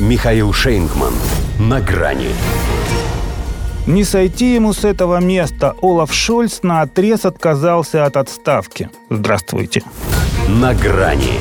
Михаил Шейнгман. На грани. Не сойти ему с этого места. Олаф Шольц на отрез отказался от отставки. Здравствуйте. На грани.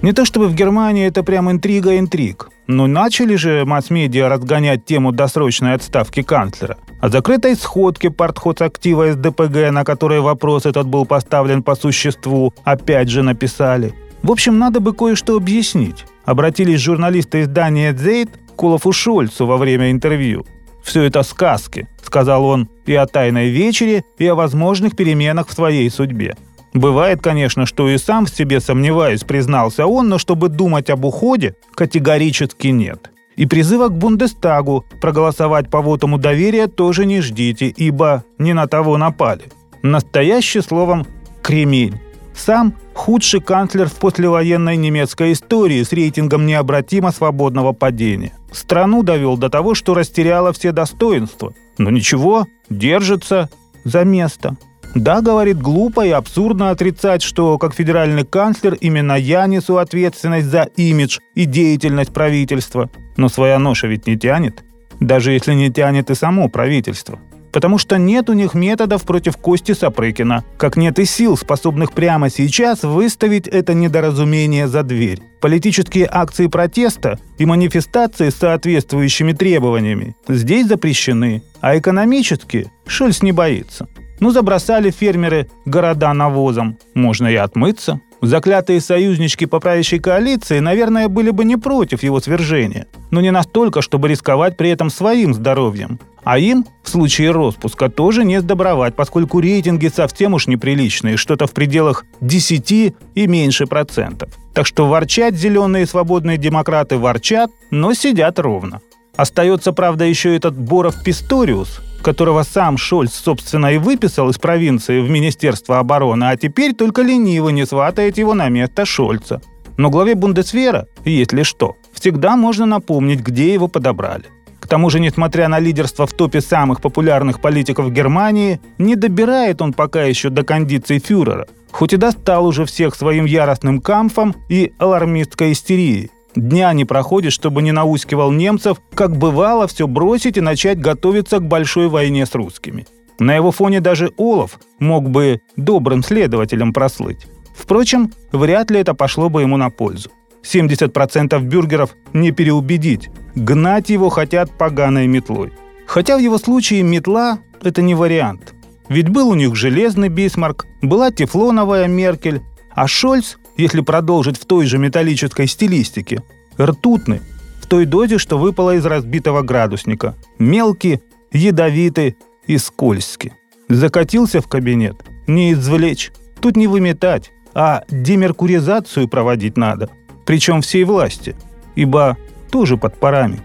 Не то чтобы в Германии это прям интрига интриг. Но начали же масс-медиа разгонять тему досрочной отставки канцлера. О закрытой сходке партхозактива СДПГ, на которой вопрос этот был поставлен по существу, опять же написали. В общем, надо бы кое-что объяснить обратились журналисты издания «Дзейт» к Олафу Шольцу во время интервью. «Все это сказки», — сказал он, — «и о тайной вечере, и о возможных переменах в твоей судьбе». Бывает, конечно, что и сам в себе сомневаюсь, признался он, но чтобы думать об уходе, категорически нет. И призыва к Бундестагу проголосовать по вотому доверия тоже не ждите, ибо не на того напали. Настоящий словом «кремень». Сам худший канцлер в послевоенной немецкой истории с рейтингом необратимо свободного падения. Страну довел до того, что растеряла все достоинства. Но ничего, держится за место. Да, говорит, глупо и абсурдно отрицать, что как федеральный канцлер именно я несу ответственность за имидж и деятельность правительства. Но своя ноша ведь не тянет. Даже если не тянет и само правительство потому что нет у них методов против Кости Сапрыкина, как нет и сил, способных прямо сейчас выставить это недоразумение за дверь. Политические акции протеста и манифестации с соответствующими требованиями здесь запрещены, а экономически Шольц не боится. Ну, забросали фермеры города навозом. Можно и отмыться. Заклятые союзнички по правящей коалиции, наверное, были бы не против его свержения, но не настолько, чтобы рисковать при этом своим здоровьем. А им, в случае распуска, тоже не сдобровать, поскольку рейтинги совсем уж неприличные, что-то в пределах 10 и меньше процентов. Так что ворчать зеленые свободные демократы ворчат, но сидят ровно. Остается, правда, еще этот Боров Писториус, которого сам Шольц, собственно, и выписал из провинции в Министерство обороны, а теперь только лениво не сватает его на место Шольца. Но главе Бундесвера, если что, всегда можно напомнить, где его подобрали. К тому же, несмотря на лидерство в топе самых популярных политиков Германии, не добирает он пока еще до кондиций фюрера, хоть и достал уже всех своим яростным камфом и алармистской истерией. Дня не проходит, чтобы не наускивал немцев, как бывало, все бросить и начать готовиться к большой войне с русскими. На его фоне даже Олаф мог бы добрым следователем прослыть. Впрочем, вряд ли это пошло бы ему на пользу. 70% бюргеров не переубедить. Гнать его хотят поганой метлой. Хотя в его случае метла – это не вариант. Ведь был у них железный Бисмарк, была тефлоновая Меркель, а Шольц, если продолжить в той же металлической стилистике, ртутный, в той дозе, что выпало из разбитого градусника. Мелкий, ядовитый и скользкий. Закатился в кабинет. Не извлечь. Тут не выметать, а демеркуризацию проводить надо – причем всей власти, ибо тоже под парами.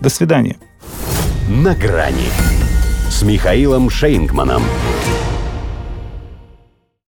До свидания. На грани с Михаилом Шейнгманом.